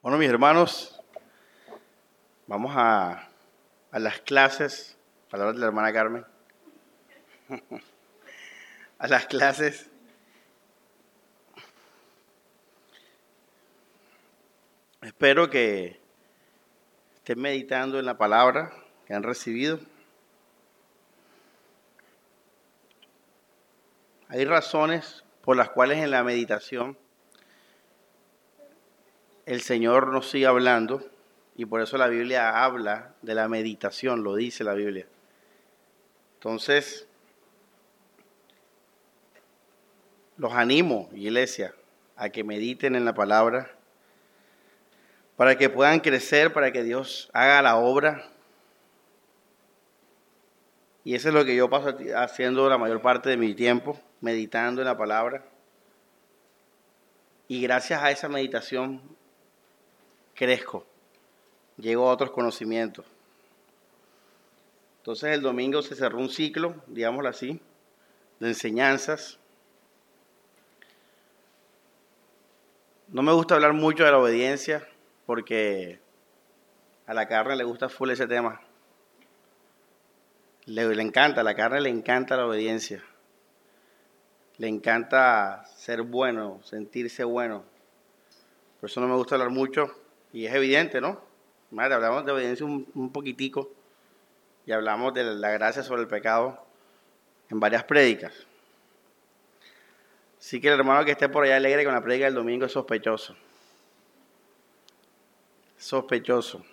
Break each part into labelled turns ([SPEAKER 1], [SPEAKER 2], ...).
[SPEAKER 1] Bueno, mis hermanos, vamos a, a las clases, palabras de la hermana Carmen, a las clases. Espero que estén meditando en la palabra que han recibido. Hay razones por las cuales en la meditación el Señor nos sigue hablando y por eso la Biblia habla de la meditación, lo dice la Biblia. Entonces, los animo, iglesia, a que mediten en la palabra, para que puedan crecer, para que Dios haga la obra. Y eso es lo que yo paso haciendo la mayor parte de mi tiempo, meditando en la palabra. Y gracias a esa meditación crezco, llego a otros conocimientos. Entonces el domingo se cerró un ciclo, digámoslo así, de enseñanzas. No me gusta hablar mucho de la obediencia porque a la carne le gusta full ese tema. Le, le encanta, a la carne le encanta la obediencia. Le encanta ser bueno, sentirse bueno. Por eso no me gusta hablar mucho y es evidente, ¿no? Madre, hablamos de obediencia un, poquitico y hablamos de la gracia sobre el pecado en varias prédicas. Así que el hermano que esté por allá alegre con la prédica del domingo es sospechoso. Sospechoso.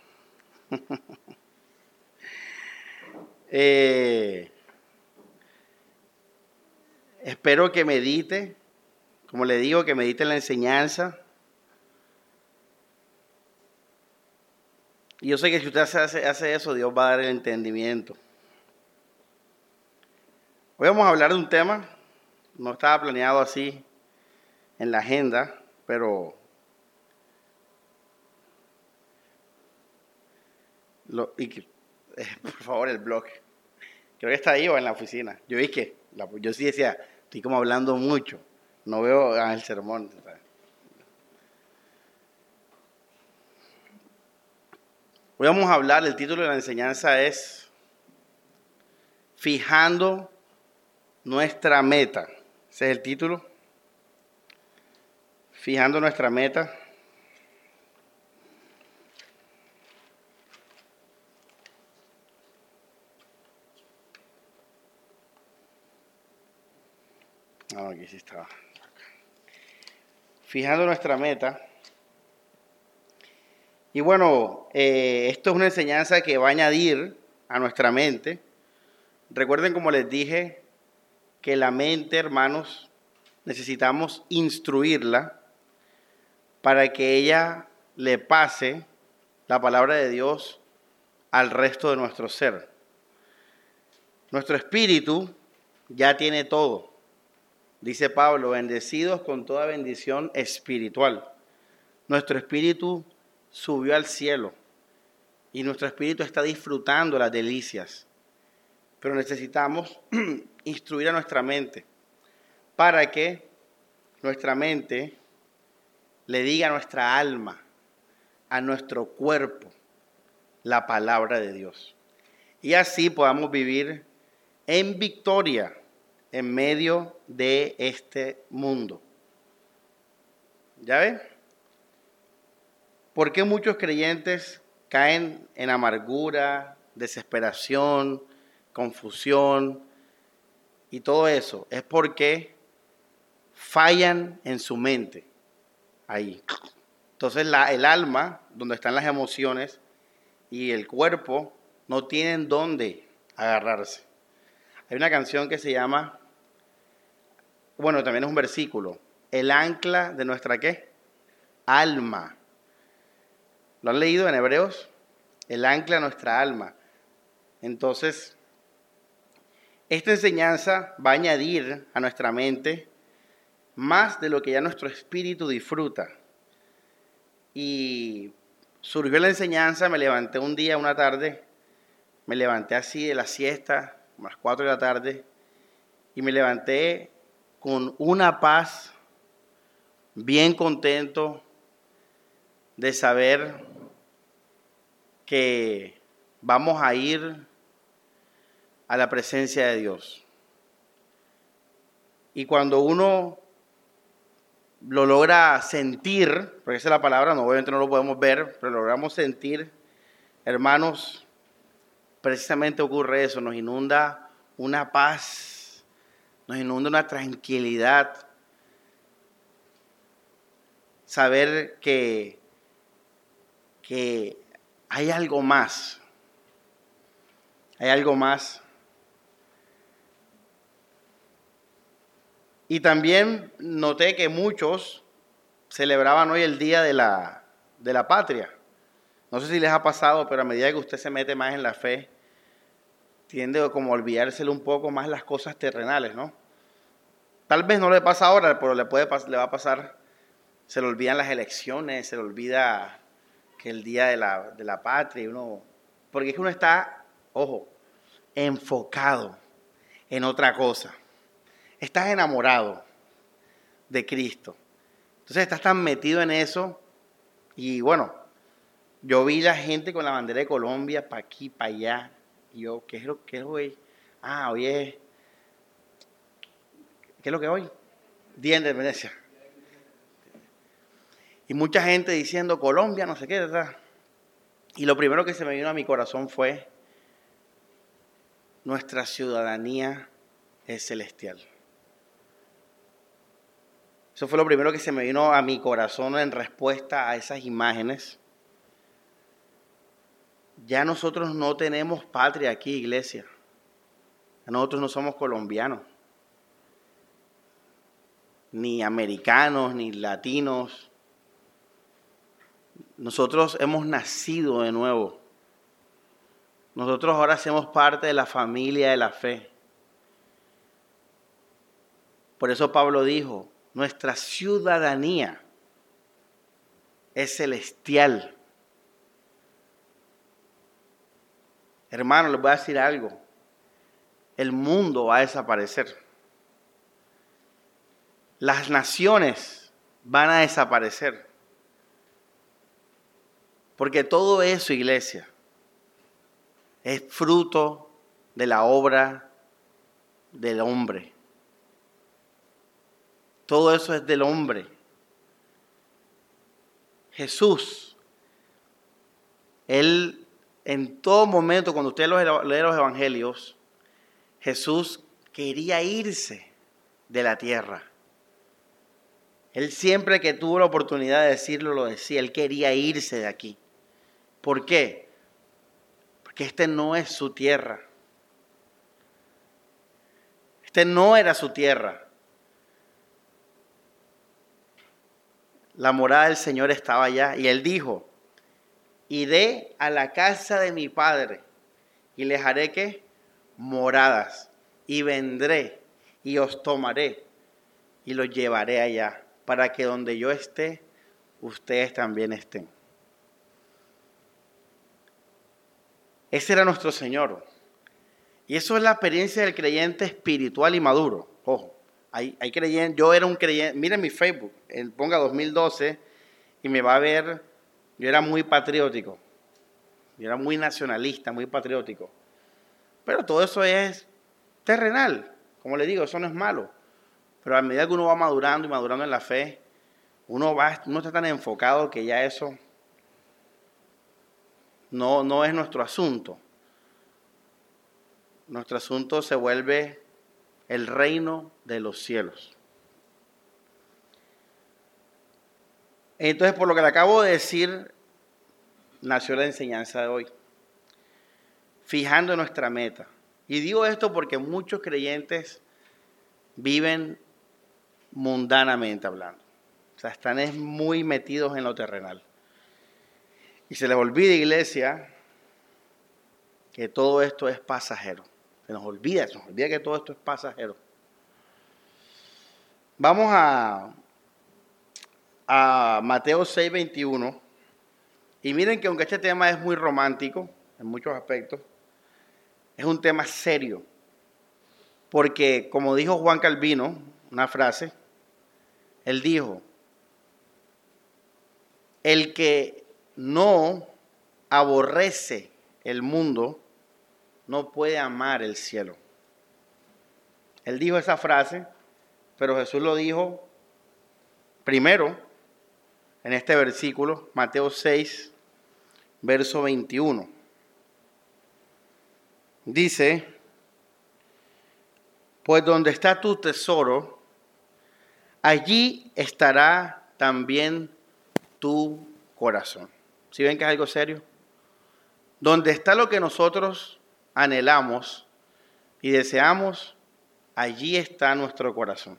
[SPEAKER 1] Eh, espero que medite, como le digo, que medite en la enseñanza Y yo sé que si usted hace, eso, Dios va a dar el entendimiento. Hoy vamos a hablar de un tema, no estaba planeado así en la agenda, pero y, eh, por favor, el blog. Creo que está ahí o en la oficina. Yo vi que, yo sí decía, estoy como hablando mucho, no veo el sermón. Hoy vamos a hablar, el título de la enseñanza es Fijando nuestra meta. Ese es el título. Fijando nuestra meta. Ah, sí estaba. Fijando nuestra meta. Y bueno, eh, esto es una enseñanza que va a añadir a nuestra mente. Recuerden, como les dije, que la mente, hermanos, necesitamos instruirla para que ella le pase la palabra de Dios al resto de nuestro ser. Nuestro espíritu ya tiene todo. Dice Pablo, bendecidos con toda bendición espiritual. Nuestro espíritu subió al cielo y nuestro espíritu está disfrutando las delicias. Pero necesitamos instruir a nuestra mente para que nuestra mente le diga a nuestra alma, a nuestro cuerpo, la palabra de Dios. Y así podamos vivir en victoria en medio de este mundo. ¿Ya ven? ¿Por qué muchos creyentes caen en amargura, desesperación, confusión y todo eso? Es porque fallan en su mente. Ahí. Entonces el alma, donde están las emociones, y el cuerpo no tienen dónde agarrarse. Hay una canción que se llama, bueno, también es un versículo, el ancla de nuestra qué? Alma. ¿Lo han leído en Hebreos? El ancla nuestra alma. Entonces, esta enseñanza va a añadir a nuestra mente más de lo que ya nuestro espíritu disfruta. Y surgió la enseñanza, me levanté un día, una tarde, me levanté así de la siesta, a las 4 de la tarde, y me levanté con una paz, bien contento, de saber que vamos a ir a la presencia de Dios. Y cuando uno lo logra sentir, porque esa es la palabra, no, obviamente no lo podemos ver, pero logramos sentir, hermanos, precisamente ocurre eso, nos inunda una paz, nos inunda una tranquilidad, saber que, que hay algo más, hay algo más. Y también noté que muchos celebraban hoy el Día de la, de la Patria. No sé si les ha pasado, pero a medida que usted se mete más en la fe, tiende como a olvidárselo un poco más las cosas terrenales, ¿no? Tal vez no le pasa ahora, pero le, puede, le va a pasar, se le olvidan las elecciones, se le olvida el día de la, de la patria, uno, porque es que uno está, ojo, enfocado en otra cosa. Estás enamorado de Cristo. Entonces estás tan metido en eso y bueno, yo vi la gente con la bandera de Colombia para aquí, para allá. Y yo, ¿qué es lo que es hoy? Ah, hoy es. ¿Qué es lo que es hoy? Día de Independencia. Y mucha gente diciendo Colombia, no sé qué, ¿verdad? Y lo primero que se me vino a mi corazón fue, nuestra ciudadanía es celestial. Eso fue lo primero que se me vino a mi corazón en respuesta a esas imágenes. Ya nosotros no tenemos patria aquí, iglesia. Nosotros no somos colombianos, ni americanos, ni latinos, nosotros hemos nacido de nuevo. Nosotros ahora hacemos parte de la familia de la fe. Por eso Pablo dijo, nuestra ciudadanía es celestial. Hermano, les voy a decir algo. El mundo va a desaparecer. Las naciones van a desaparecer. Porque todo eso, iglesia, es fruto de la obra del hombre. Todo eso es del hombre. Jesús, Él en todo momento, cuando usted lee los evangelios, Jesús quería irse de la tierra. Él siempre que tuvo la oportunidad de decirlo, lo decía. Él quería irse de aquí. ¿Por qué? Porque este no es su tierra. Este no era su tierra. La morada del Señor estaba allá y él dijo, iré a la casa de mi padre y les haré que moradas y vendré y os tomaré y los llevaré allá para que donde yo esté, ustedes también estén. Ese era nuestro Señor. Y eso es la experiencia del creyente espiritual y maduro. Ojo, hay, hay creyentes, yo era un creyente, miren mi Facebook, ponga 2012 y me va a ver, yo era muy patriótico, yo era muy nacionalista, muy patriótico. Pero todo eso es terrenal, como le digo, eso no es malo. Pero a medida que uno va madurando y madurando en la fe, uno, va, uno está tan enfocado que ya eso no, no es nuestro asunto. Nuestro asunto se vuelve el reino de los cielos. Entonces, por lo que le acabo de decir, nació la enseñanza de hoy, fijando nuestra meta. Y digo esto porque muchos creyentes viven mundanamente hablando. O sea, están muy metidos en lo terrenal. Y se les olvida, iglesia, que todo esto es pasajero. Se nos olvida, se nos olvida que todo esto es pasajero. Vamos a, a Mateo 6, 21. Y miren que aunque este tema es muy romántico en muchos aspectos, es un tema serio. Porque como dijo Juan Calvino, una frase, él dijo, el que no aborrece el mundo no puede amar el cielo. Él dijo esa frase, pero Jesús lo dijo primero en este versículo, Mateo 6, verso 21. Dice, pues donde está tu tesoro, allí estará también tu corazón. ¿Si ven que es algo serio? Donde está lo que nosotros anhelamos y deseamos, allí está nuestro corazón.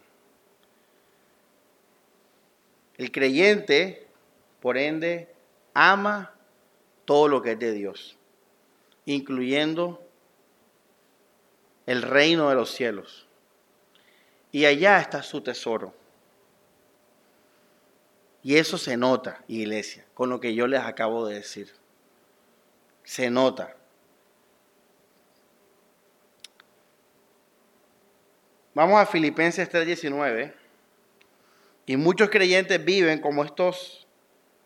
[SPEAKER 1] El creyente, por ende, ama todo lo que es de Dios, incluyendo el reino de los cielos. Y allá está su tesoro. Y eso se nota, iglesia, con lo que yo les acabo de decir. Se nota. Vamos a Filipenses 3:19. Y muchos creyentes viven como estos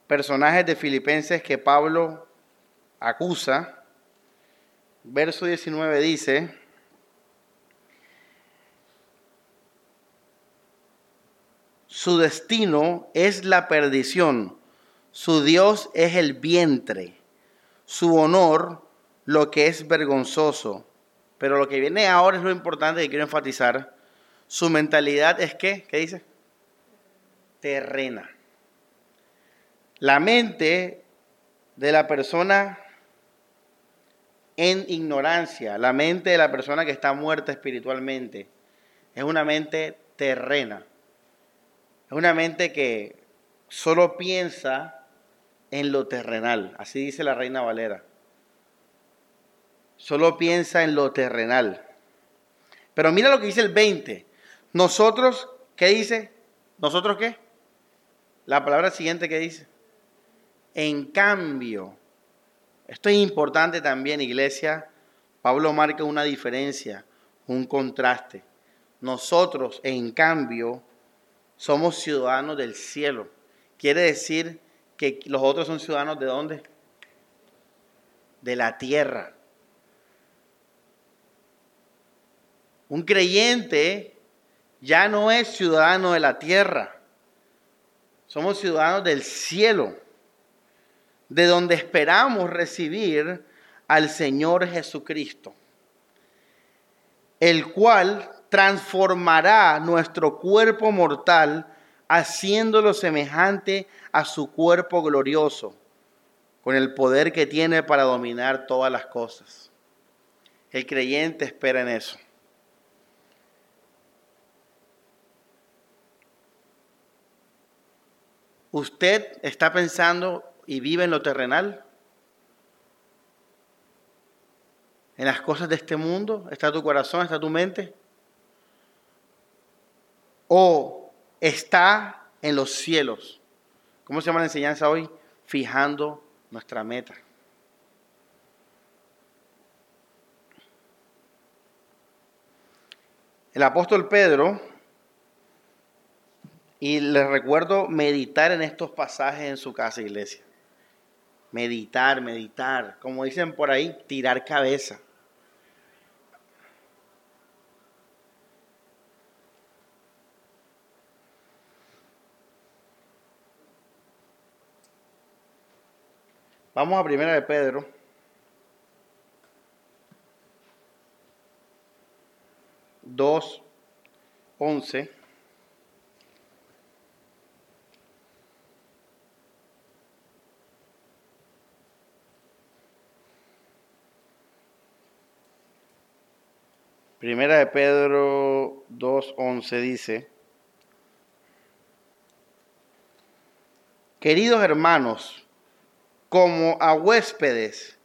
[SPEAKER 1] personajes de Filipenses que Pablo acusa. Verso 19 dice, su destino es la perdición, su Dios es el vientre, su honor lo que es vergonzoso. Pero lo que viene ahora es lo importante que quiero enfatizar. Su mentalidad es que, ¿qué dice? terrena. La mente de la persona en ignorancia, la mente de la persona que está muerta espiritualmente, es una mente terrena. Es una mente que solo piensa en lo terrenal, así dice la reina Valera. Solo piensa en lo terrenal. Pero mira lo que dice el 20. Nosotros, ¿qué dice? ¿Nosotros qué? La palabra siguiente que dice, en cambio, esto es importante también, iglesia, Pablo marca una diferencia, un contraste. Nosotros, en cambio, somos ciudadanos del cielo. Quiere decir que los otros son ciudadanos de dónde? De la tierra. Un creyente ya no es ciudadano de la tierra. Somos ciudadanos del cielo, de donde esperamos recibir al Señor Jesucristo, el cual transformará nuestro cuerpo mortal haciéndolo semejante a su cuerpo glorioso, con el poder que tiene para dominar todas las cosas. El creyente espera en eso. ¿Usted está pensando y vive en lo terrenal? ¿En las cosas de este mundo? ¿Está tu corazón? ¿Está tu mente? ¿O está en los cielos? ¿Cómo se llama la enseñanza hoy? Fijando nuestra meta. El apóstol Pedro y les recuerdo meditar en estos pasajes en su casa, iglesia. Meditar, meditar. Como dicen por ahí, tirar cabeza. Vamos a primera de Pedro. Dos, once. Primera de Pedro 2.11 dice, Queridos hermanos, como a huéspedes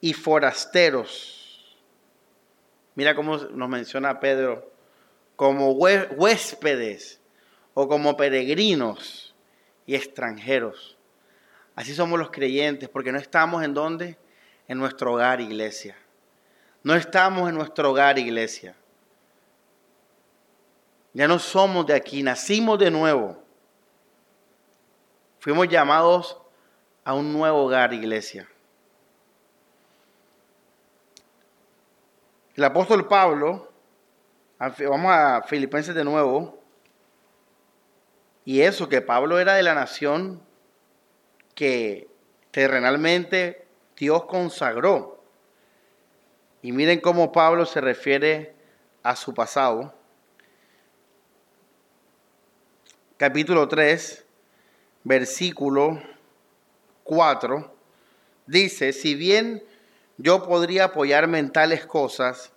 [SPEAKER 1] y forasteros, mira cómo nos menciona Pedro, como huéspedes o como peregrinos y extranjeros. Así somos los creyentes, porque no estamos en donde? En nuestro hogar, iglesia. No estamos en nuestro hogar, iglesia. Ya no somos de aquí, nacimos de nuevo. Fuimos llamados a un nuevo hogar, iglesia. El apóstol Pablo, vamos a Filipenses de nuevo, y eso que Pablo era de la nación que terrenalmente Dios consagró. Y miren cómo Pablo se refiere a su pasado. Capítulo 3, versículo 4, dice, si bien yo podría apoyarme en tales cosas,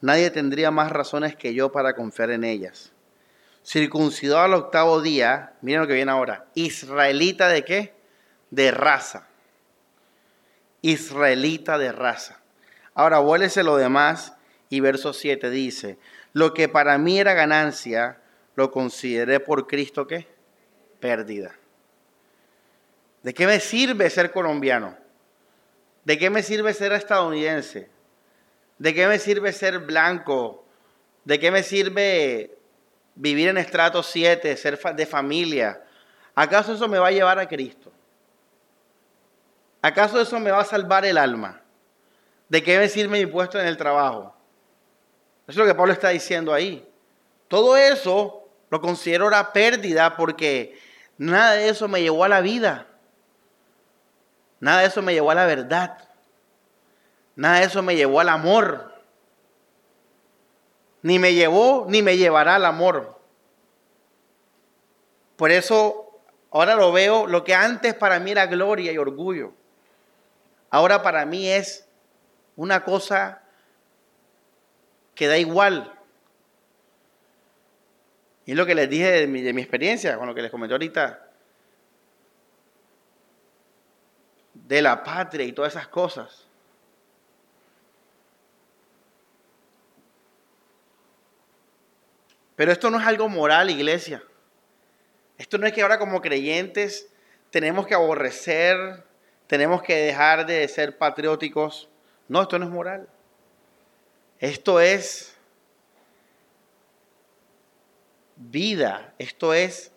[SPEAKER 1] nadie tendría más razones que yo para confiar en ellas. Circuncidó al octavo día, miren lo que viene ahora, israelita de qué? De raza. Israelita de raza. Ahora vuélese lo demás y verso 7 dice, lo que para mí era ganancia, lo consideré por Cristo qué? Pérdida. ¿De qué me sirve ser colombiano? ¿De qué me sirve ser estadounidense? ¿De qué me sirve ser blanco? ¿De qué me sirve vivir en estrato 7, ser de familia? ¿Acaso eso me va a llevar a Cristo? ¿Acaso eso me va a salvar el alma? ¿De qué me sirve mi puesto en el trabajo? Eso es lo que Pablo está diciendo ahí. Todo eso lo considero una pérdida porque nada de eso me llevó a la vida. Nada de eso me llevó a la verdad. Nada de eso me llevó al amor. Ni me llevó ni me llevará al amor. Por eso ahora lo veo, lo que antes para mí era gloria y orgullo, ahora para mí es una cosa que da igual. Y es lo que les dije de mi, de mi experiencia, con lo que les comenté ahorita. De la patria y todas esas cosas. Pero esto no es algo moral, iglesia. Esto no es que ahora como creyentes tenemos que aborrecer, tenemos que dejar de ser patrióticos. No, esto no es moral. Esto es vida, esto es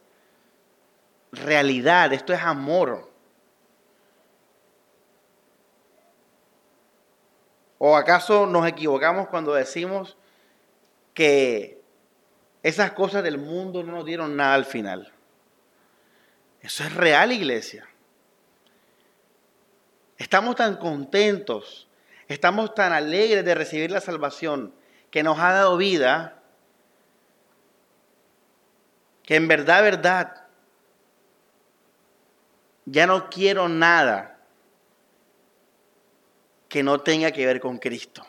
[SPEAKER 1] realidad, esto es amor. ¿O acaso nos equivocamos cuando decimos que esas cosas del mundo no nos dieron nada al final? Eso es real, iglesia. Estamos tan contentos, estamos tan alegres de recibir la salvación que nos ha dado vida, que en verdad, verdad, ya no quiero nada que no tenga que ver con Cristo.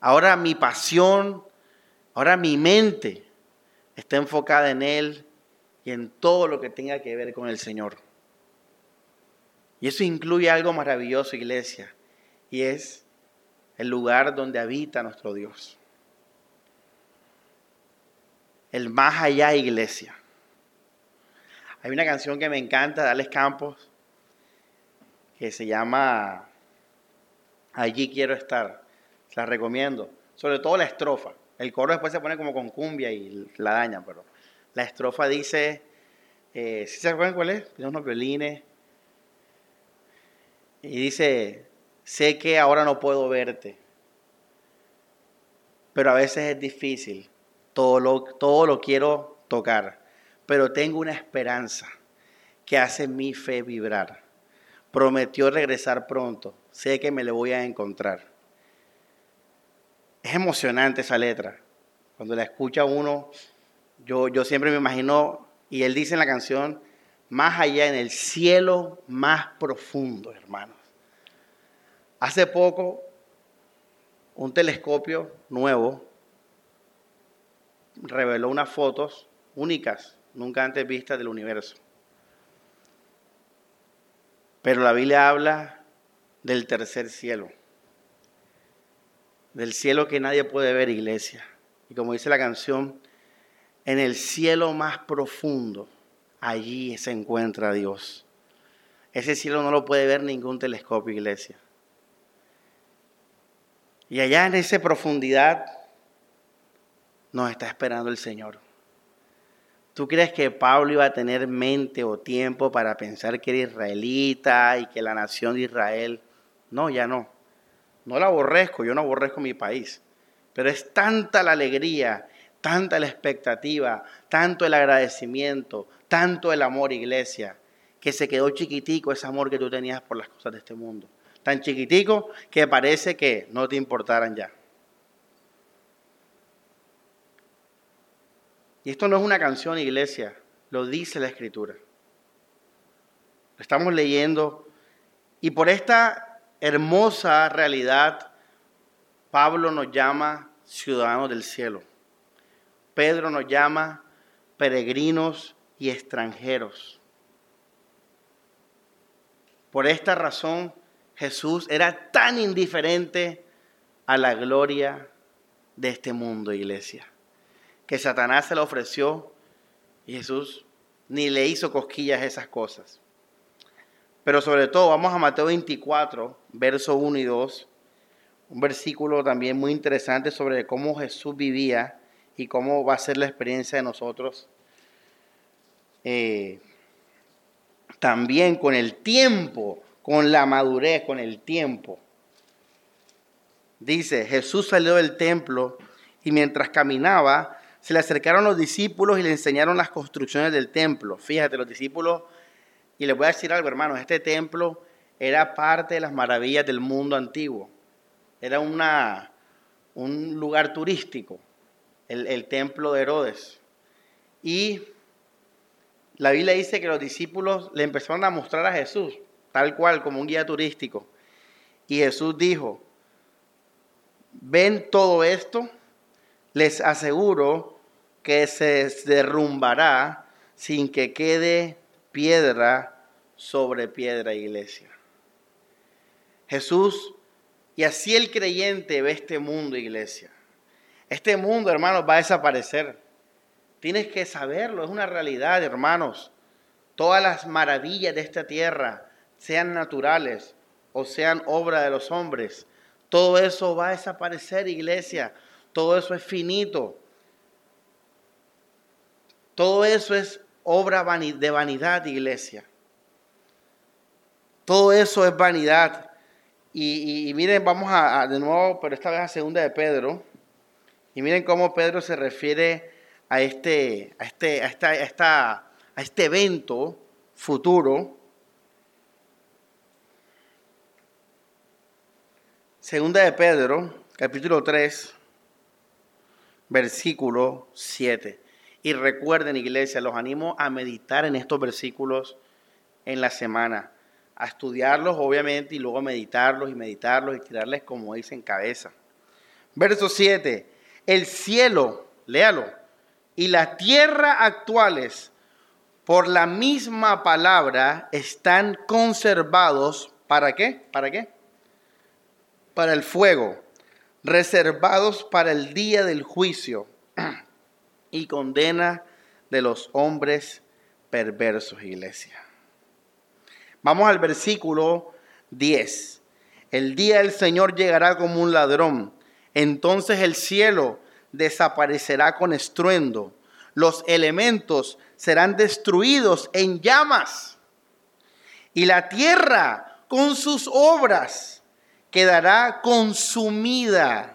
[SPEAKER 1] Ahora mi pasión, ahora mi mente está enfocada en Él y en todo lo que tenga que ver con el Señor. Y eso incluye algo maravilloso, iglesia, y es el lugar donde habita nuestro Dios. El más allá, iglesia. Hay una canción que me encanta, Dales Campos, que se llama Allí quiero estar. La recomiendo. Sobre todo la estrofa. El coro después se pone como con cumbia y la daña, pero la estrofa dice, eh, ¿sí se acuerdan cuál es? Tiene unos violines. Y dice, sé que ahora no puedo verte, pero a veces es difícil. Todo lo, todo lo quiero tocar, pero tengo una esperanza que hace mi fe vibrar prometió regresar pronto. Sé que me le voy a encontrar. Es emocionante esa letra. Cuando la escucha uno, yo, yo siempre me imagino, y él dice en la canción, más allá en el cielo más profundo, hermanos. Hace poco, un telescopio nuevo reveló unas fotos únicas, nunca antes vistas del universo. Pero la Biblia habla del tercer cielo, del cielo que nadie puede ver, iglesia. Y como dice la canción, en el cielo más profundo, allí se encuentra Dios. Ese cielo no lo puede ver ningún telescopio, iglesia. Y allá en esa profundidad nos está esperando el Señor ¿Tú crees que Pablo iba a tener mente o tiempo para pensar que era israelita y que la nación de Israel? No, ya no. No la aborrezco, yo no aborrezco mi país. Pero es tanta la alegría, tanta la expectativa, tanto el agradecimiento, tanto el amor, iglesia, que se quedó chiquitico ese amor que tú tenías por las cosas de este mundo. Tan chiquitico que parece que no te importaran ya. Y esto no es una canción, iglesia, lo dice la escritura. Lo estamos leyendo y por esta hermosa realidad, Pablo nos llama ciudadanos del cielo. Pedro nos llama peregrinos y extranjeros. Por esta razón, Jesús era tan indiferente a la gloria de este mundo, iglesia que Satanás se le ofreció y Jesús ni le hizo cosquillas esas cosas. Pero sobre todo, vamos a Mateo 24, verso 1 y 2, un versículo también muy interesante sobre cómo Jesús vivía y cómo va a ser la experiencia de nosotros. Eh, también con el tiempo, con la madurez, con el tiempo. Dice, Jesús salió del templo y mientras caminaba, se le acercaron los discípulos y le enseñaron las construcciones del templo. Fíjate, los discípulos, y les voy a decir algo, hermanos, este templo era parte de las maravillas del mundo antiguo. Era una, un lugar turístico, el, el templo de Herodes. Y la Biblia dice que los discípulos le empezaron a mostrar a Jesús, tal cual, como un guía turístico. Y Jesús dijo, ven todo esto, les aseguro que se derrumbará sin que quede piedra sobre piedra, iglesia. Jesús, y así el creyente ve este mundo, iglesia. Este mundo, hermanos, va a desaparecer. Tienes que saberlo, es una realidad, hermanos. Todas las maravillas de esta tierra, sean naturales o sean obra de los hombres, todo eso va a desaparecer, iglesia. Todo eso es finito. Todo eso es obra de vanidad, iglesia. Todo eso es vanidad. Y, miren, vamos a, de nuevo, pero esta vez a segunda de Pedro. Y miren cómo Pedro se refiere a este, a este, a esta, a este evento futuro. Segunda de Pedro, capítulo 3, versículo 7. Y recuerden, iglesia, los animo a meditar en estos versículos en la semana, a estudiarlos, obviamente, y luego a meditarlos y meditarlos y tirarles, como dicen, cabeza. Verso 7. El cielo, léalo, y la tierra actuales, por la misma palabra, están conservados. ¿Para qué? ¿Para qué? Para el fuego, reservados para el día del juicio y condena de los hombres perversos, iglesia. Vamos al versículo 10. El día del Señor llegará como un ladrón. Entonces el cielo desaparecerá con estruendo. Los elementos serán destruidos en llamas. Y la tierra con sus obras quedará consumida.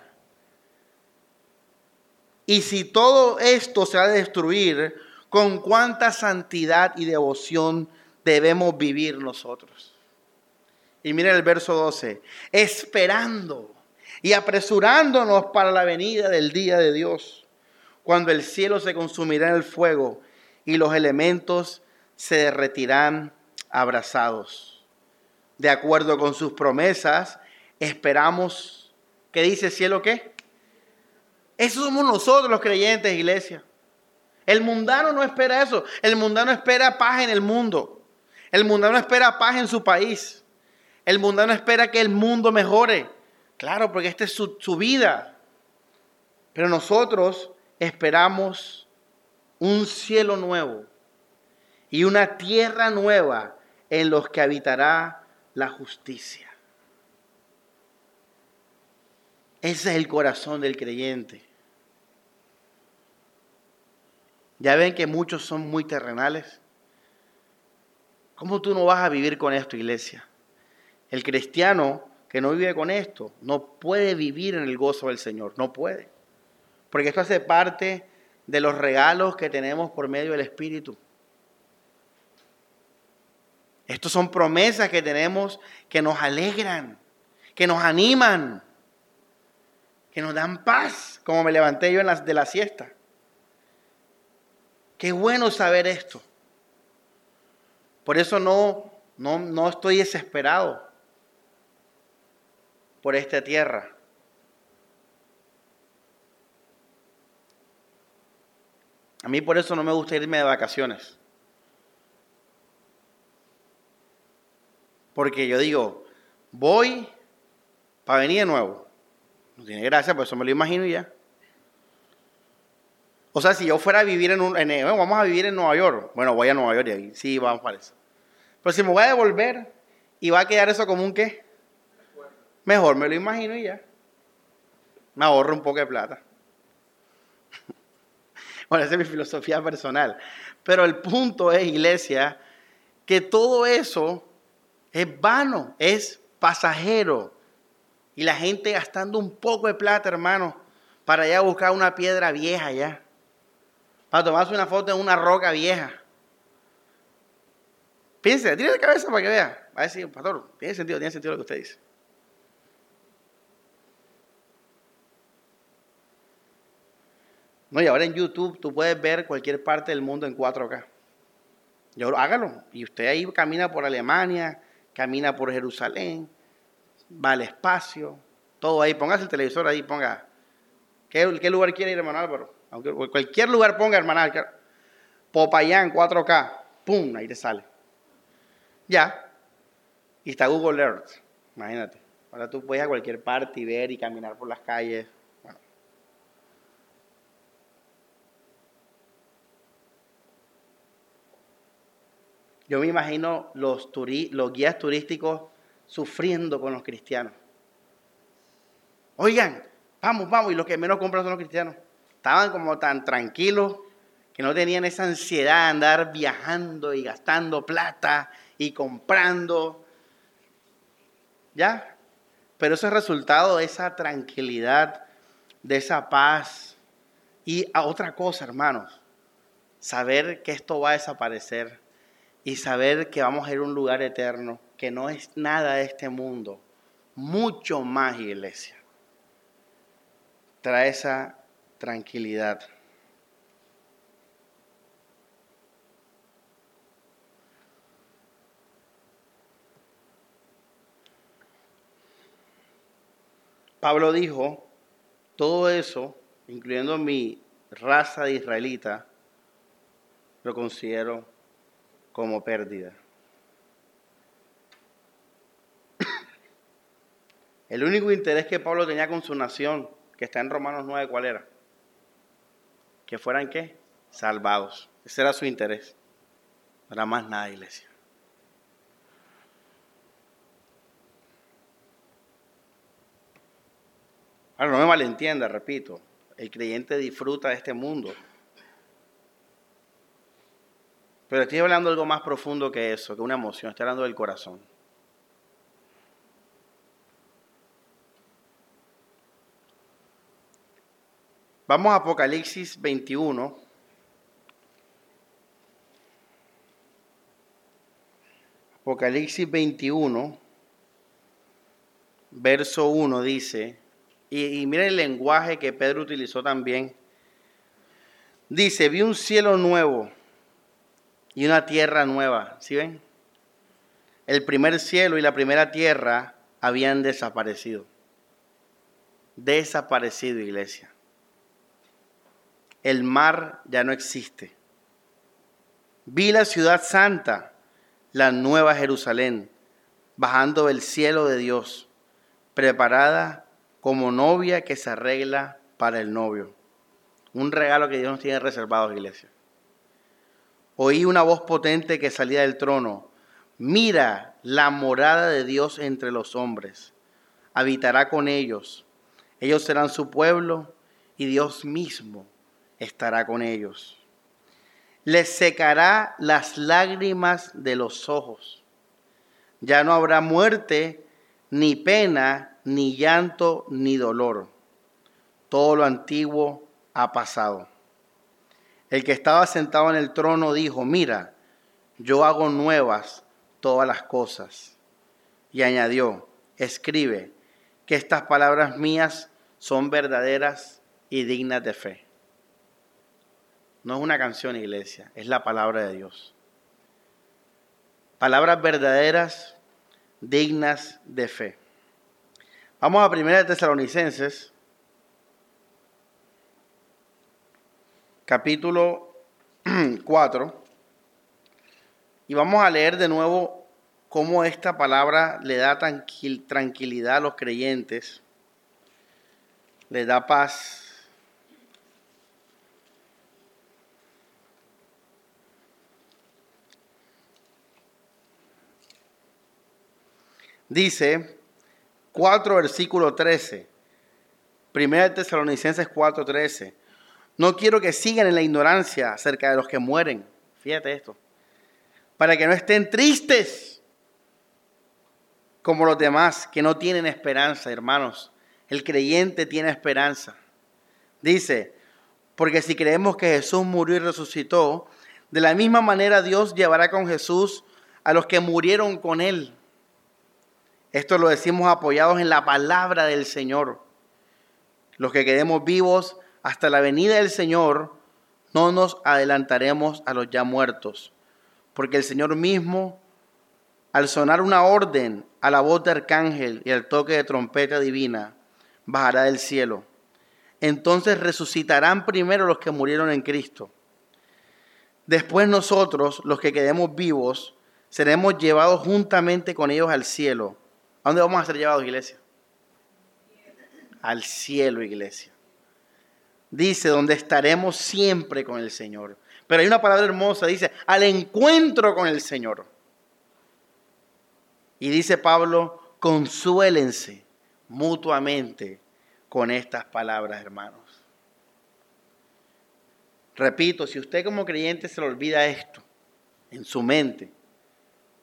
[SPEAKER 1] Y si todo esto se ha de destruir, ¿con cuánta santidad y devoción debemos vivir nosotros? Y miren el verso 12, esperando y apresurándonos para la venida del día de Dios, cuando el cielo se consumirá en el fuego y los elementos se derretirán abrazados. De acuerdo con sus promesas, esperamos, ¿qué dice el cielo qué? Eso somos nosotros los creyentes, iglesia. El mundano no espera eso. El mundano espera paz en el mundo. El mundano espera paz en su país. El mundano espera que el mundo mejore. Claro, porque esta es su, su vida. Pero nosotros esperamos un cielo nuevo y una tierra nueva en los que habitará la justicia. Ese es el corazón del creyente. Ya ven que muchos son muy terrenales. ¿Cómo tú no vas a vivir con esto, iglesia? El cristiano que no vive con esto no puede vivir en el gozo del Señor, no puede. Porque esto hace parte de los regalos que tenemos por medio del Espíritu. Estos son promesas que tenemos que nos alegran, que nos animan, que nos dan paz, como me levanté yo en de la siesta. Qué bueno saber esto. Por eso no, no, no estoy desesperado por esta tierra. A mí por eso no me gusta irme de vacaciones. Porque yo digo, voy para venir de nuevo. No tiene gracia, por eso me lo imagino ya. O sea, si yo fuera a vivir en un... vamos a vivir en Nueva York. Bueno, voy a Nueva York y ahí sí, vamos para eso. Pero si me voy a devolver y va a quedar eso como un qué, mejor me lo imagino y ya. Me ahorro un poco de plata. Bueno, esa es mi filosofía personal. Pero el punto es, iglesia, que todo eso es vano, es pasajero. Y la gente gastando un poco de plata, hermano, para allá buscar una piedra vieja ya. Para tomarse una foto en una roca vieja. Piense, tire de cabeza para que vea. Va a decir, pastor, tiene sentido, tiene sentido lo que usted dice. No, y ahora en YouTube tú puedes ver cualquier parte del mundo en 4K. Yo, hágalo. Y usted ahí camina por Alemania, camina por Jerusalén, va al espacio, todo ahí. Póngase el televisor ahí, ponga. ¿Qué, qué lugar quiere ir, hermano Álvaro? Aunque cualquier lugar ponga, hermano Popayán 4K, ¡pum! Ahí te sale. Ya. Y está Google Earth. Imagínate. Ahora tú puedes a cualquier parte y ver y caminar por las calles. Yo me imagino los, los guías turísticos sufriendo con los cristianos. Oigan, vamos, vamos, y los que menos compran son los cristianos. Estaban como tan tranquilos que no tenían esa ansiedad de andar viajando y gastando plata y comprando. ¿Ya? Pero eso es resultado de esa tranquilidad, de esa paz. Y otra cosa, hermanos, saber que esto va a desaparecer y saber que vamos a ir a un lugar eterno, que no es nada de este mundo, mucho más iglesia. Trae esa tranquilidad. Pablo dijo, todo eso, incluyendo mi raza de israelita, lo considero como pérdida. El único interés que Pablo tenía con su nación, que está en Romanos 9, ¿cuál era? Que fueran qué? Salvados. Ese era su interés. No era más nada, iglesia. Ahora, no me malentienda, repito. El creyente disfruta de este mundo. Pero estoy hablando de algo más profundo que eso, que una emoción. Estoy hablando del corazón. Vamos a Apocalipsis 21. Apocalipsis 21, verso 1 dice, y, miren el lenguaje que Pedro utilizó también. Dice, vi un cielo nuevo y una tierra nueva. ¿Sí ven? El primer cielo y la primera tierra habían desaparecido. Desaparecido, iglesia. El mar ya no existe. Vi la ciudad santa, la nueva Jerusalén, bajando del cielo de Dios, preparada como novia que se arregla para el novio. Un regalo que Dios nos tiene reservado, iglesia oí una voz potente que salía del trono. Mira la morada de Dios entre los hombres. Habitará con ellos. Ellos serán su pueblo y Dios mismo estará con ellos. les secará las lágrimas de los ojos. Ya no habrá muerte, ni pena, ni llanto, ni dolor. Todo lo antiguo ha pasado. El que estaba sentado en el trono dijo, mira, yo hago nuevas todas las cosas. Y añadió, escribe que estas palabras mías son verdaderas y dignas de fe. No es una canción, iglesia, es la palabra de Dios. Palabras verdaderas, dignas de fe. Vamos a Primera de Tesalonicenses, capítulo 4, y vamos a leer de nuevo cómo esta palabra le da tranquilidad a los creyentes, le da paz dice 4 versículo 13, Primera de Tesalonicenses 4, 13. No quiero que sigan en la ignorancia acerca de los que mueren. Fíjate esto. Para que no estén tristes como los demás que no tienen esperanza, hermanos. El creyente tiene esperanza. Dice, porque si creemos que Jesús murió y resucitó, de la misma manera Dios llevará con Jesús a los que murieron con él. Esto lo decimos apoyados en la palabra del Señor. Los que quedemos vivos hasta la venida del Señor, no nos adelantaremos a los ya muertos, porque el Señor mismo, al sonar una orden a la voz de arcángel y al toque de trompeta divina, bajará del cielo. Entonces resucitarán primero los que murieron en Cristo. Después nosotros, los que quedemos vivos, seremos llevados juntamente con ellos al cielo ¿A dónde vamos a ser llevados, iglesia? Al cielo, iglesia. Dice, donde estaremos siempre con el Señor. Pero hay una palabra hermosa, dice, al encuentro con el Señor. Y dice Pablo, consuélense mutuamente con estas palabras, hermanos. Repito, si usted como creyente se le olvida esto en su mente,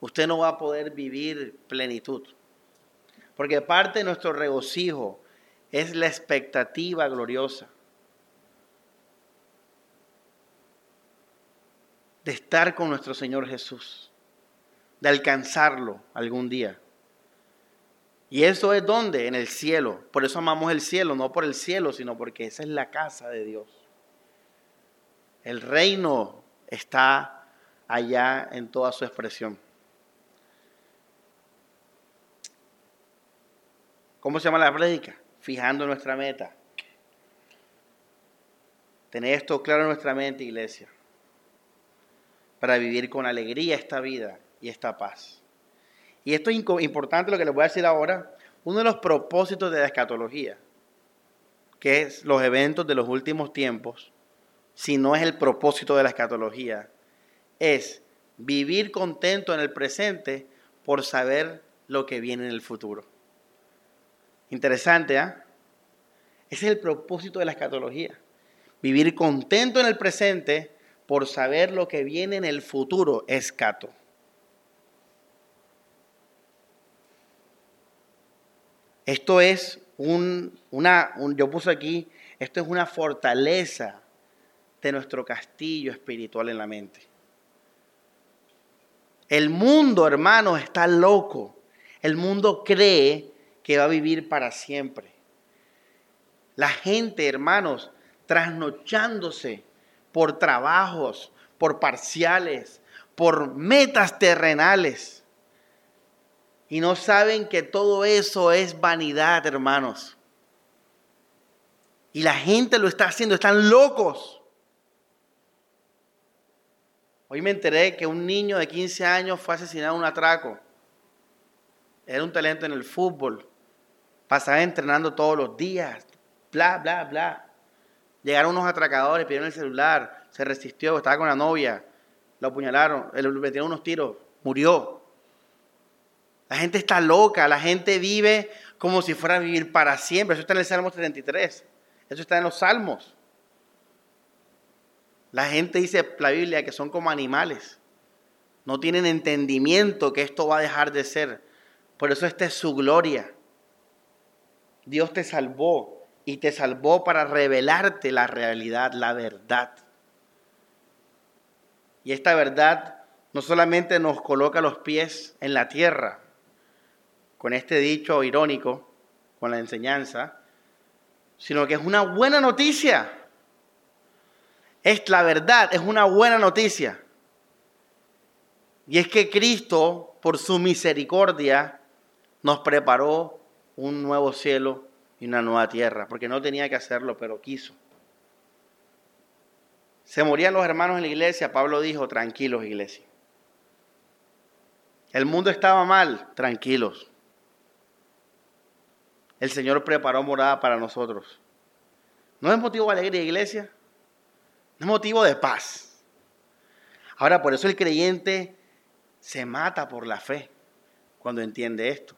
[SPEAKER 1] usted no va a poder vivir plenitud. Porque parte de nuestro regocijo es la expectativa gloriosa de estar con nuestro Señor Jesús, de alcanzarlo algún día. Y eso es donde? En el cielo. Por eso amamos el cielo, no por el cielo, sino porque esa es la casa de Dios. El reino está allá en toda su expresión. ¿Cómo se llama la prédica? Fijando nuestra meta. Tener esto claro en nuestra mente, iglesia, para vivir con alegría esta vida y esta paz. Y esto es importante lo que les voy a decir ahora. Uno de los propósitos de la escatología, que es los eventos de los últimos tiempos, si no es el propósito de la escatología, es vivir contento en el presente por saber lo que viene en el futuro. Interesante, ¿ah? Ese es el propósito de la escatología. Vivir contento en el presente por saber lo que viene en el futuro, escato. Esto es un, una, yo puse aquí, esto es una fortaleza de nuestro castillo espiritual en la mente. El mundo, hermanos, está loco. El mundo cree que va a vivir para siempre. La gente, hermanos, trasnochándose por trabajos, por parciales, por metas terrenales. Y no saben que todo eso es vanidad, hermanos. Y la gente lo está haciendo, están locos. Hoy me enteré que un niño de 15 años fue asesinado en un atraco. Era un talento en el fútbol. Pasaba entrenando todos los días, bla, bla, bla. Llegaron unos atracadores, pidieron el celular, se resistió, estaba con la novia, lo apuñalaron, le metieron unos tiros, murió. La gente está loca, la gente vive como si fuera a vivir para siempre. Eso está en el Salmo 33, eso está en los Salmos. La gente dice la Biblia que son como animales. No tienen entendimiento que esto va a dejar de ser. Por eso esta es su gloria. Dios te salvó y te salvó para revelarte la realidad, la verdad. Y esta verdad no solamente nos coloca los pies en la tierra, con este dicho irónico, con la enseñanza, sino que es una buena noticia. Es la verdad, es una buena noticia. Y es que Cristo, por su misericordia, nos preparó un nuevo cielo y una nueva tierra, porque no tenía que hacerlo, pero quiso. Se morían los hermanos en la iglesia, Pablo dijo, tranquilos iglesia. El mundo estaba mal, tranquilos. El Señor preparó morada para nosotros. ¿No es motivo de alegría, iglesia? No es motivo de paz. Ahora, por eso el creyente se mata por la fe cuando entiende esto.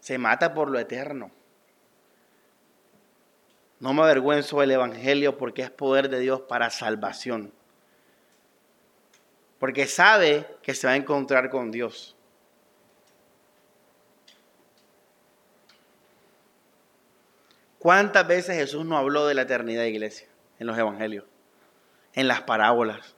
[SPEAKER 1] Se mata por lo eterno. No me avergüenzo del Evangelio porque es poder de Dios para salvación. Porque sabe que se va a encontrar con Dios. ¿Cuántas veces Jesús no habló de la eternidad, iglesia, en los evangelios, en las parábolas?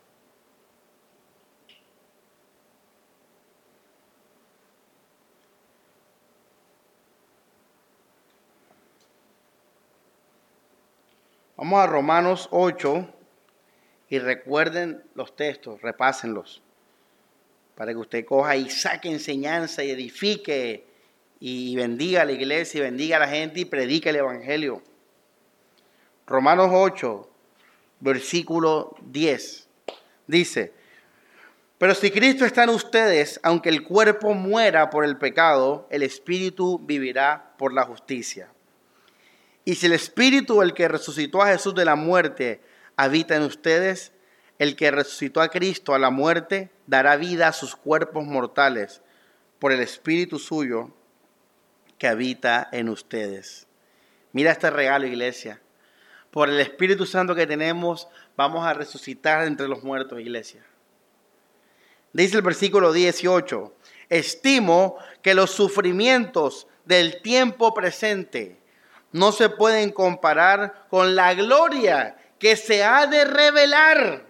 [SPEAKER 1] Vamos a Romanos 8 y recuerden los textos, repásenlos, para que usted coja y saque enseñanza y edifique y bendiga a la iglesia y bendiga a la gente y predique el Evangelio. Romanos 8, versículo 10, dice, pero si Cristo está en ustedes, aunque el cuerpo muera por el pecado, el espíritu vivirá por la justicia. Y si el espíritu, el que resucitó a Jesús de la muerte, habita en ustedes, el que resucitó a Cristo a la muerte, dará vida a sus cuerpos mortales por el espíritu suyo que habita en ustedes. Mira este regalo, iglesia. Por el Espíritu Santo que tenemos, vamos a resucitar entre los muertos, iglesia. Dice el versículo 18, estimo que los sufrimientos del tiempo presente no se pueden comparar con la gloria que se ha de revelar.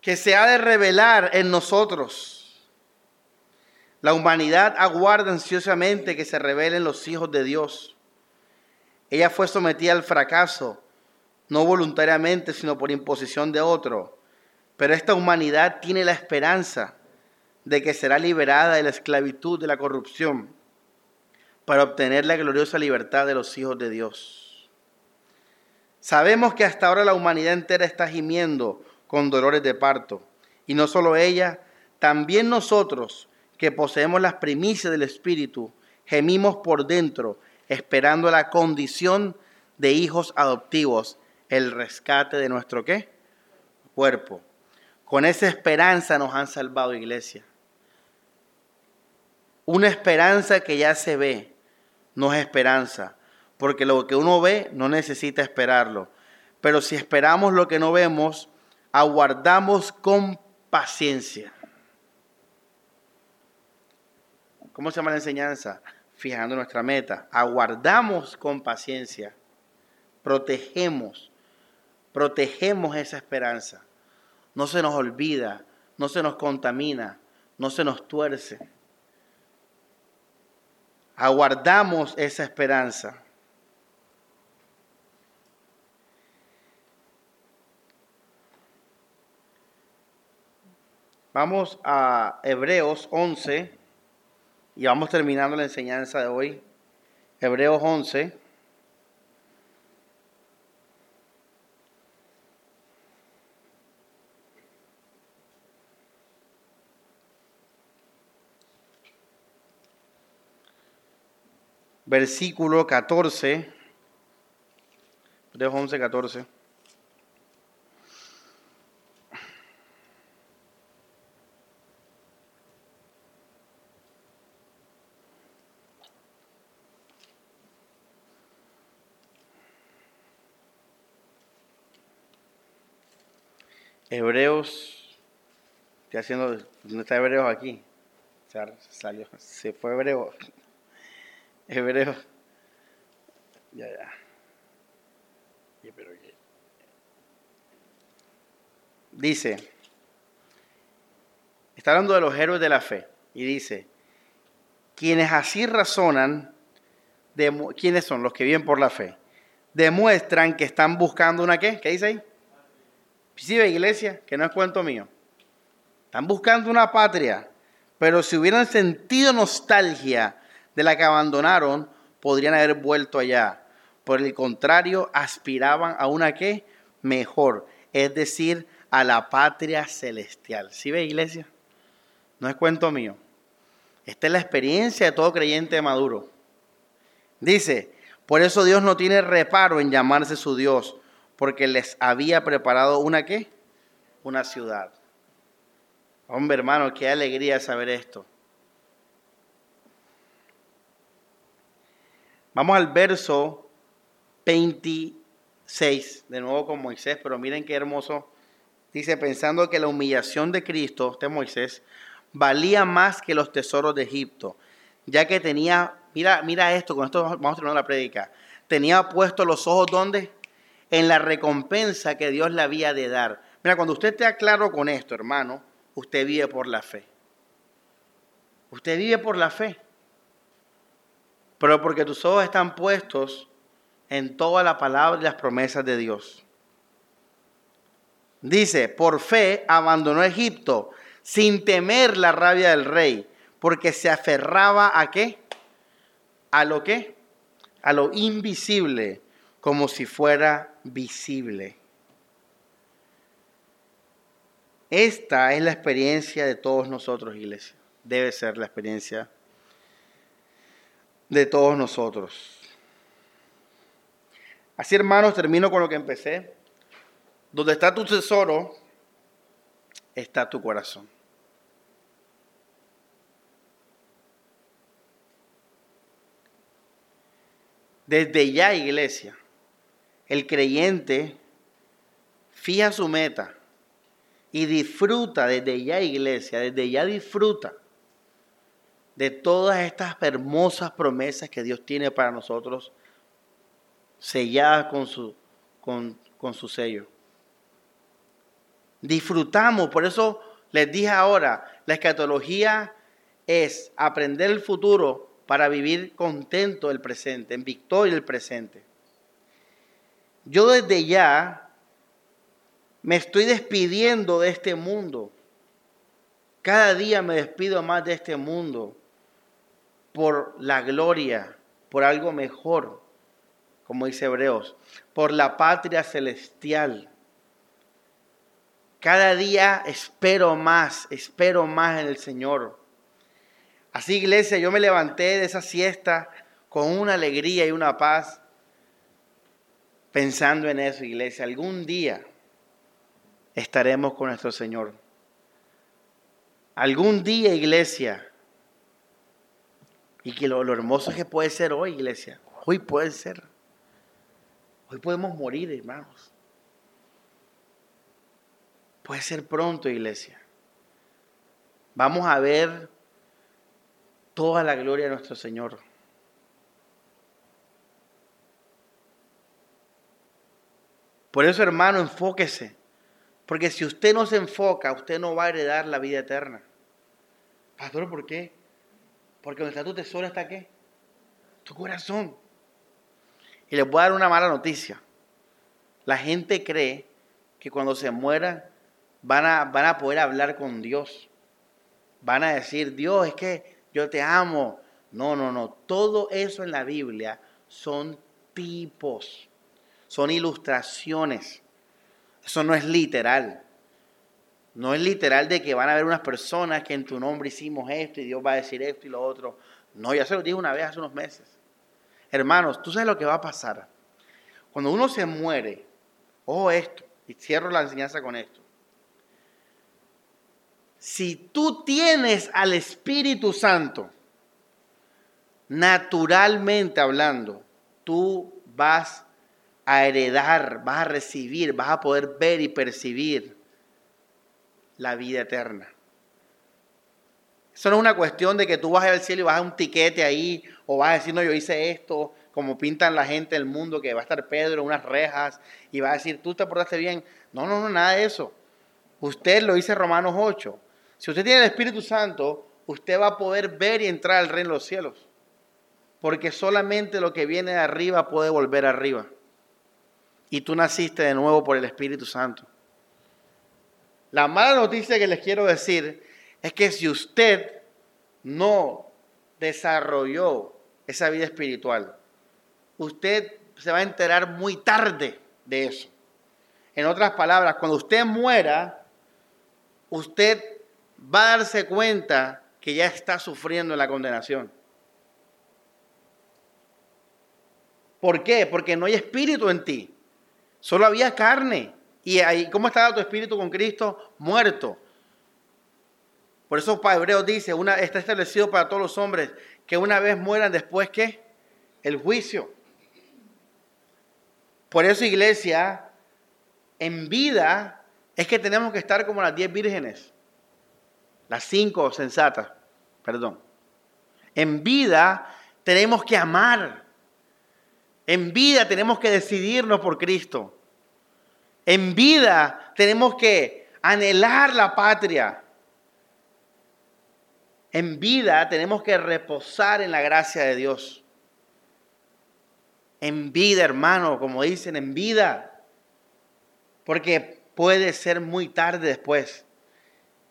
[SPEAKER 1] Que se ha de revelar en nosotros. La humanidad aguarda ansiosamente que se revelen los hijos de Dios. Ella fue sometida al fracaso, no voluntariamente, sino por imposición de otro. Pero esta humanidad tiene la esperanza de que será liberada de la esclavitud de la corrupción para obtener la gloriosa libertad de los hijos de Dios. Sabemos que hasta ahora la humanidad entera está gimiendo con dolores de parto. Y no solo ella, también nosotros que poseemos las primicias del Espíritu, gemimos por dentro, esperando la condición de hijos adoptivos, el rescate de nuestro qué? Cuerpo. Con esa esperanza nos han salvado, iglesia. Una esperanza que ya se ve, no es esperanza, porque lo que uno ve no necesita esperarlo. Pero si esperamos lo que no vemos, aguardamos con paciencia ¿Cómo se llama la enseñanza? Fijando nuestra meta. Aguardamos con paciencia. Protegemos. Protegemos esa esperanza. No se nos olvida. No se nos contamina. No se nos tuerce. Aguardamos esa esperanza. Vamos a Hebreos 11. Y vamos terminando la enseñanza de hoy. Hebreos 11. versículo 14. Hebreos 11, 14. Hebreos, estoy haciendo, no está Hebreos aquí, salió, se fue Hebreos. Hebreo. Ya, ya. Dice, está hablando de los héroes de la fe, y dice, quienes así razonan, de, ¿quiénes son los que viven por la fe? Demuestran que están buscando una qué, ¿qué dice ahí? Sí, iglesia, que no es cuento mío. Están buscando una patria, pero si hubieran sentido nostalgia de la que abandonaron, podrían haber vuelto allá. Por el contrario, aspiraban a una que mejor, es decir, a la patria celestial. ¿Sí ve, iglesia? No es cuento mío. Esta es la experiencia de todo creyente maduro. Dice, por eso Dios no tiene reparo en llamarse su Dios, porque les había preparado una qué? Una ciudad. Hombre, hermano, qué alegría saber esto. Vamos al verso 26, de nuevo con Moisés, pero miren qué hermoso. Dice, pensando que la humillación de Cristo, de Moisés, valía más que los tesoros de Egipto, ya que tenía, mira, mira esto, con esto vamos a terminar la prédica, tenía puesto los ojos ¿dónde? En la recompensa que Dios le había de dar. Mira, cuando usted esté claro con esto, hermano, usted vive por la fe. Usted vive por la fe pero porque tus ojos están puestos en toda la palabra y las promesas de Dios. Dice, por fe abandonó Egipto sin temer la rabia del rey, porque se aferraba a qué? A lo qué? A lo invisible, como si fuera visible. Esta es la experiencia de todos nosotros, iglesia. Debe ser la experiencia de todos nosotros. Así, hermanos, termino con lo que empecé. Donde está tu tesoro, está tu corazón. Desde ya, iglesia, el creyente fija su meta y disfruta desde ya, iglesia, desde ya disfruta de todas estas hermosas promesas que Dios tiene para nosotros, selladas con su, con, con su sello. Disfrutamos, por eso les dije ahora, la escatología es aprender el futuro para vivir contento el presente, en victoria el presente. Yo desde ya me estoy despidiendo de este mundo. Cada día me despido más de este mundo por la gloria, por algo mejor, como dice Hebreos, por la patria celestial. Cada día espero más, espero más en el Señor. Así, iglesia, yo me levanté de esa siesta con una alegría y una paz, pensando en eso, iglesia. Algún día estaremos con nuestro Señor. Algún día, iglesia, y que lo, hermoso es que puede ser hoy, iglesia. Hoy puede ser. Hoy podemos morir, hermanos. Puede ser pronto, iglesia. Vamos a ver toda la gloria de nuestro Señor. Por eso, hermano, enfóquese. Porque si usted no se enfoca, usted no va a heredar la vida eterna. Pastor, ¿por qué? Porque donde está tu tesoro está qué? Tu corazón. Y les voy a dar una mala noticia. La gente cree que cuando se muera van a, van a poder hablar con Dios. Van a decir, Dios, es que yo te amo. No, no, no. Todo eso en la Biblia son tipos, son ilustraciones. Eso no es literal. No es literal de que van a haber unas personas que en tu nombre hicimos esto y Dios va a decir esto y lo otro. No, ya se lo dije una vez hace unos meses. Hermanos, tú sabes lo que va a pasar. Cuando uno se muere, ojo esto, y cierro la enseñanza con esto. Si tú tienes al Espíritu Santo, naturalmente hablando, tú vas a heredar, vas a recibir, vas a poder ver y percibir la vida eterna. Eso no es una cuestión de que tú vas al cielo y vas a un tiquete ahí o vas a decir, no, yo hice esto, como pintan la gente del mundo, que va a estar Pedro en unas rejas y va a decir, tú te portaste bien. No, no, no, nada de eso. Usted lo dice Romanos 8. Si usted tiene el Espíritu Santo, usted va a poder ver y entrar al reino de los cielos. Porque solamente lo que viene de arriba puede volver arriba. Y tú naciste de nuevo por el Espíritu Santo. La mala noticia que les quiero decir es que si usted no desarrolló esa vida espiritual, usted se va a enterar muy tarde de eso. En otras palabras, cuando usted muera, usted va a darse cuenta que ya está sufriendo la condenación. ¿Por qué? Porque no hay espíritu en ti. Solo había carne. ¿Y ahí, cómo estaba tu espíritu con Cristo? Muerto. Por eso para Hebreos dice, una, está establecido para todos los hombres que una vez mueran después que el juicio. Por eso iglesia, en vida es que tenemos que estar como las diez vírgenes, las cinco sensatas, perdón. En vida tenemos que amar. En vida tenemos que decidirnos por Cristo. En vida tenemos que anhelar la patria. En vida tenemos que reposar en la gracia de Dios. En vida, hermano, como dicen, en vida. Porque puede ser muy tarde después.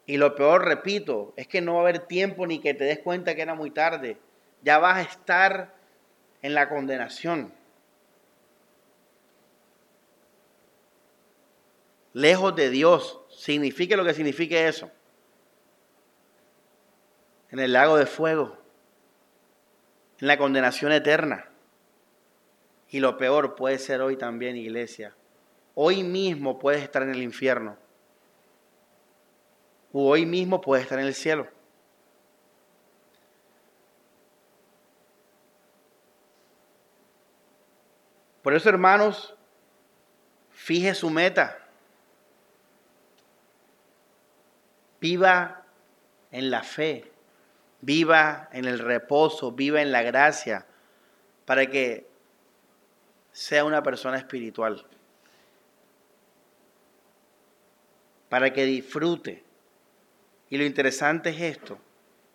[SPEAKER 1] Y lo peor, repito, es que no va a haber tiempo ni que te des cuenta que era muy tarde. Ya vas a estar en la condenación. Lejos de Dios, signifique lo que signifique eso en el lago de fuego, en la condenación eterna. Y lo peor puede ser hoy también, iglesia. Hoy mismo puedes estar en el infierno. O hoy mismo puedes estar en el cielo. Por eso, hermanos, fije su meta. Viva en la fe viva en el reposo, viva en la gracia, para que sea una persona espiritual, para que disfrute. Y lo interesante es esto,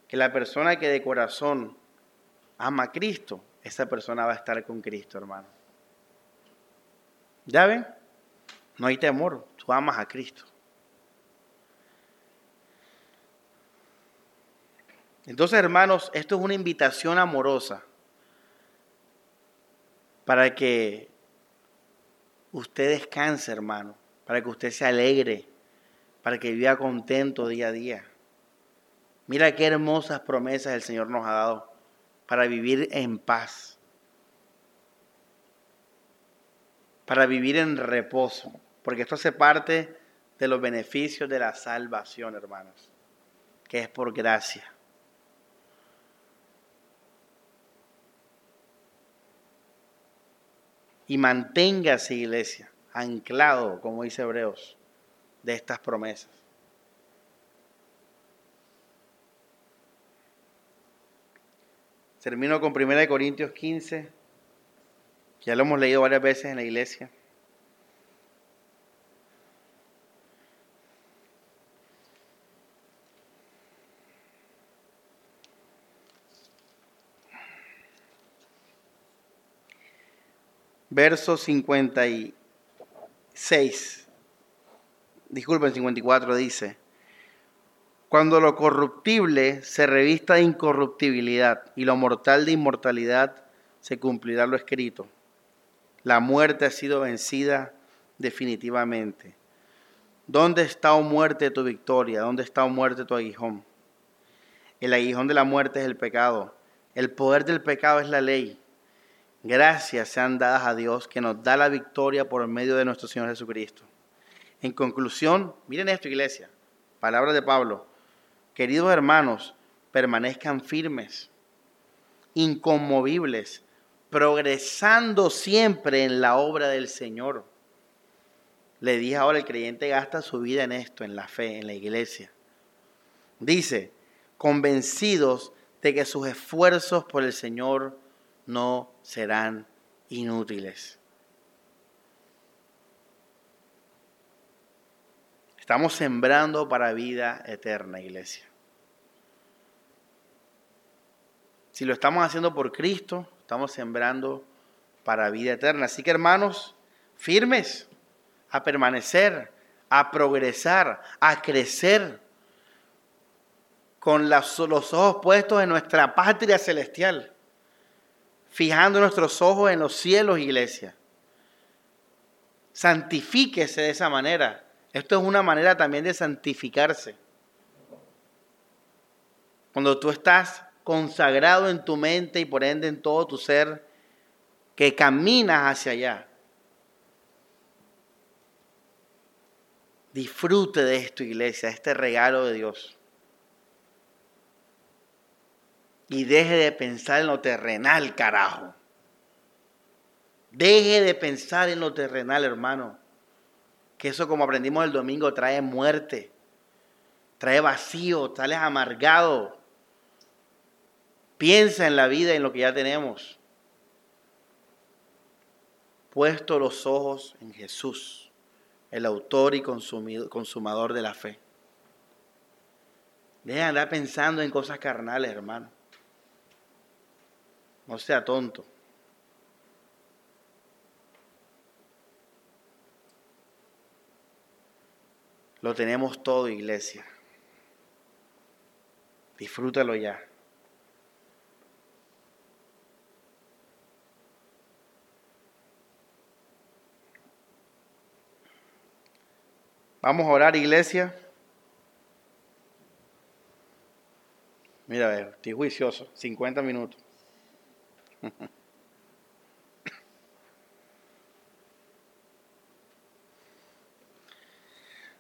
[SPEAKER 1] que la persona que de corazón ama a Cristo, esa persona va a estar con Cristo, hermano. ¿Ya ven? No hay temor, tú amas a Cristo. Entonces, hermanos, esto es una invitación amorosa para que usted descanse, hermano, para que usted se alegre, para que viva contento día a día. Mira qué hermosas promesas el Señor nos ha dado para vivir en paz, para vivir en reposo, porque esto hace parte de los beneficios de la salvación, hermanos, que es por gracia. Y manténgase, iglesia, anclado, como dice Hebreos, de estas promesas. Termino con 1 Corintios 15, ya lo hemos leído varias veces en la iglesia. Verso 56, disculpen, 54 dice, cuando lo corruptible se revista de incorruptibilidad y lo mortal de inmortalidad, se cumplirá lo escrito. La muerte ha sido vencida definitivamente. ¿Dónde está, o oh muerte, tu victoria? ¿Dónde está, o oh muerte, tu aguijón? El aguijón de la muerte es el pecado. El poder del pecado es la ley. Gracias sean dadas a Dios que nos da la victoria por medio de nuestro Señor Jesucristo. En conclusión, miren esto, iglesia, palabras de Pablo. Queridos hermanos, permanezcan firmes, inconmovibles, progresando siempre en la obra del Señor. le dije ahora, el creyente gasta su vida en esto, en la fe, en la iglesia. Dice, convencidos de que sus esfuerzos por el Señor no serán inútiles. Estamos sembrando para vida eterna, iglesia. Si lo estamos haciendo por Cristo, estamos sembrando para vida eterna. Así que hermanos, firmes a permanecer, a progresar, a crecer con los ojos puestos en nuestra patria celestial, fijando nuestros ojos en los cielos, iglesia. Santifíquese de esa manera. Esto es una manera también de santificarse. Cuando tú estás consagrado en tu mente y por ende en todo tu ser, que caminas hacia allá. Disfrute de esto, iglesia, este regalo de Dios. Y deje de pensar en lo terrenal, carajo. Deje de pensar en lo terrenal, hermano. Que eso, como aprendimos el domingo, trae muerte, trae vacío, trae amargado. Piensa en la vida y en lo que ya tenemos. Puesto los ojos en Jesús, el autor y consumador de la fe. Deja de andar pensando en cosas carnales, hermano. No sea tonto. Lo tenemos todo, iglesia. Disfrútalo ya. Vamos a orar, iglesia. Mira, estoy juicioso. 50 minutos.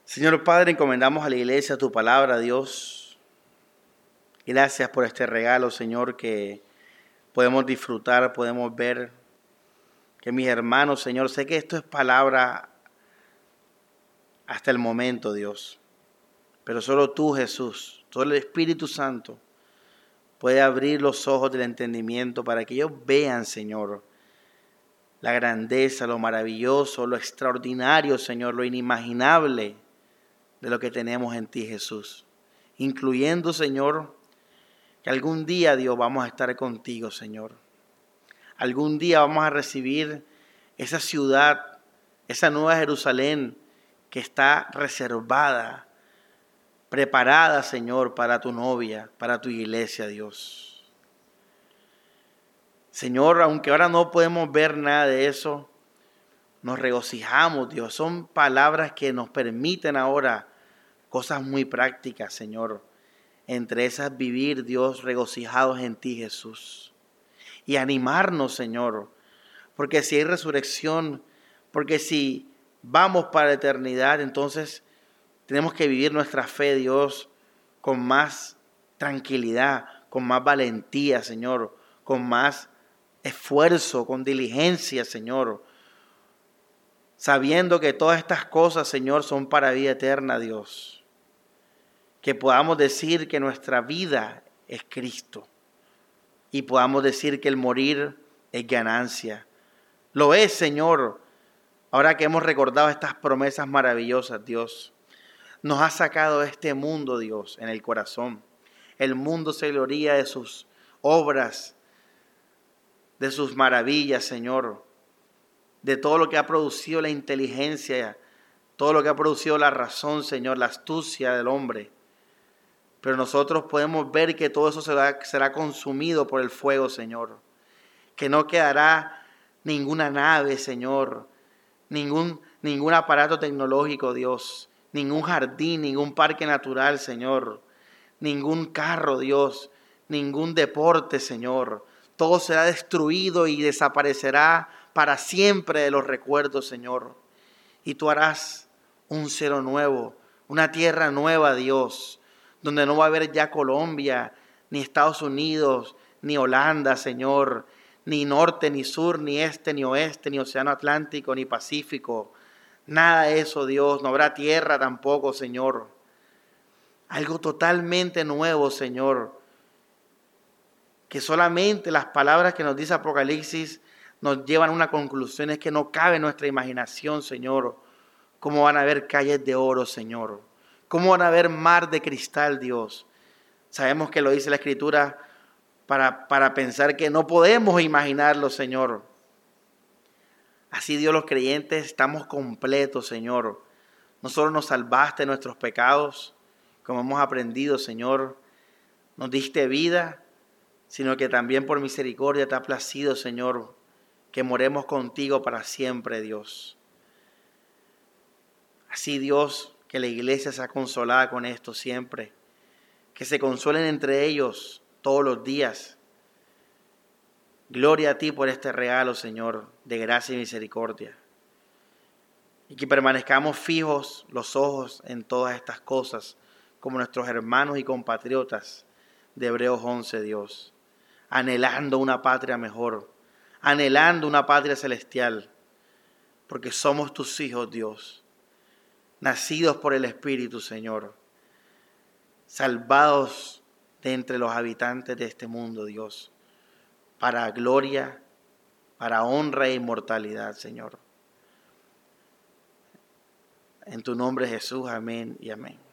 [SPEAKER 1] Señor Padre, encomendamos a la iglesia tu palabra, Dios. Gracias por este regalo, Señor, que podemos disfrutar, podemos ver. Que mis hermanos, Señor, sé que esto es palabra hasta el momento, Dios. Pero solo tú, Jesús, todo el Espíritu Santo, puede abrir los ojos del entendimiento para que ellos vean, Señor, la grandeza, lo maravilloso, lo extraordinario, Señor, lo inimaginable de lo que tenemos en ti, Jesús. Incluyendo, Señor, que algún día, Dios, vamos a estar contigo, Señor. Algún día vamos a recibir esa ciudad, esa nueva Jerusalén que está reservada, preparada, Señor, para tu novia, para tu iglesia, Dios. Señor, aunque ahora no podemos ver nada de eso, nos regocijamos, Dios. Son palabras que nos permiten ahora cosas muy prácticas, Señor. Entre esas vivir, Dios, regocijados en ti, Jesús. Y animarnos, Señor. Porque si hay resurrección, porque si vamos para la eternidad, entonces tenemos que vivir nuestra fe, Dios, con más tranquilidad, con más valentía, Señor, con más esfuerzo, con diligencia, Señor. Sabiendo que todas estas cosas, Señor, son para vida eterna, Dios. Que podamos decir que nuestra vida es Cristo. Y podamos decir que el morir es ganancia. Lo es, Señor, Ahora que hemos recordado estas promesas maravillosas, Dios, nos ha sacado este mundo, Dios, en el corazón. El mundo se gloría de sus obras, de sus maravillas, Señor, de todo lo que ha producido la inteligencia, todo lo que ha producido la razón, Señor, la astucia del hombre. Pero nosotros podemos ver que todo eso será, será consumido por el fuego, Señor. Que no quedará ninguna nave, Señor, ningún, ningún aparato tecnológico, Dios, ningún jardín, ningún parque natural, Señor, ningún carro, Dios, ningún deporte, Señor. Todo será destruido y desaparecerá para siempre de los recuerdos, Señor. Y tú harás un cielo nuevo, una tierra nueva, Dios, donde no va a haber ya Colombia, ni Estados Unidos, ni Holanda, Señor, ni norte, ni sur, ni este, ni oeste, ni océano Atlántico, ni Pacífico. Nada de eso, Dios. No habrá tierra tampoco, Señor. Algo totalmente nuevo, Señor. Que solamente las palabras que nos dice Apocalipsis nos llevan a una conclusión. Es que no cabe nuestra imaginación, Señor. ¿Cómo van a haber calles de oro, Señor? ¿Cómo van a haber mar de cristal, Dios? Sabemos que lo dice la Escritura para, para pensar que no podemos imaginarlo, Señor. Así Dios los creyentes estamos completos, Señor. No solo nos salvaste de nuestros pecados, como hemos aprendido, Señor, nos diste vida, sino que también por misericordia te ha placido, Señor, que moremos contigo para siempre, Dios. Así, Dios, que la iglesia sea consolada con esto siempre, que se consuelen entre ellos todos los días. Gloria a ti por este regalo, Señor, de gracia y misericordia. Y que permanezcamos fijos los ojos en todas estas cosas, como nuestros hermanos y compatriotas de Hebreos 11, Dios, anhelando una patria mejor, anhelando una patria celestial, porque somos tus hijos, Dios nacidos por el Espíritu, Señor, salvados de entre los habitantes de este mundo, Dios, para gloria, para honra e inmortalidad, Señor. En tu nombre Jesús, amén y amén.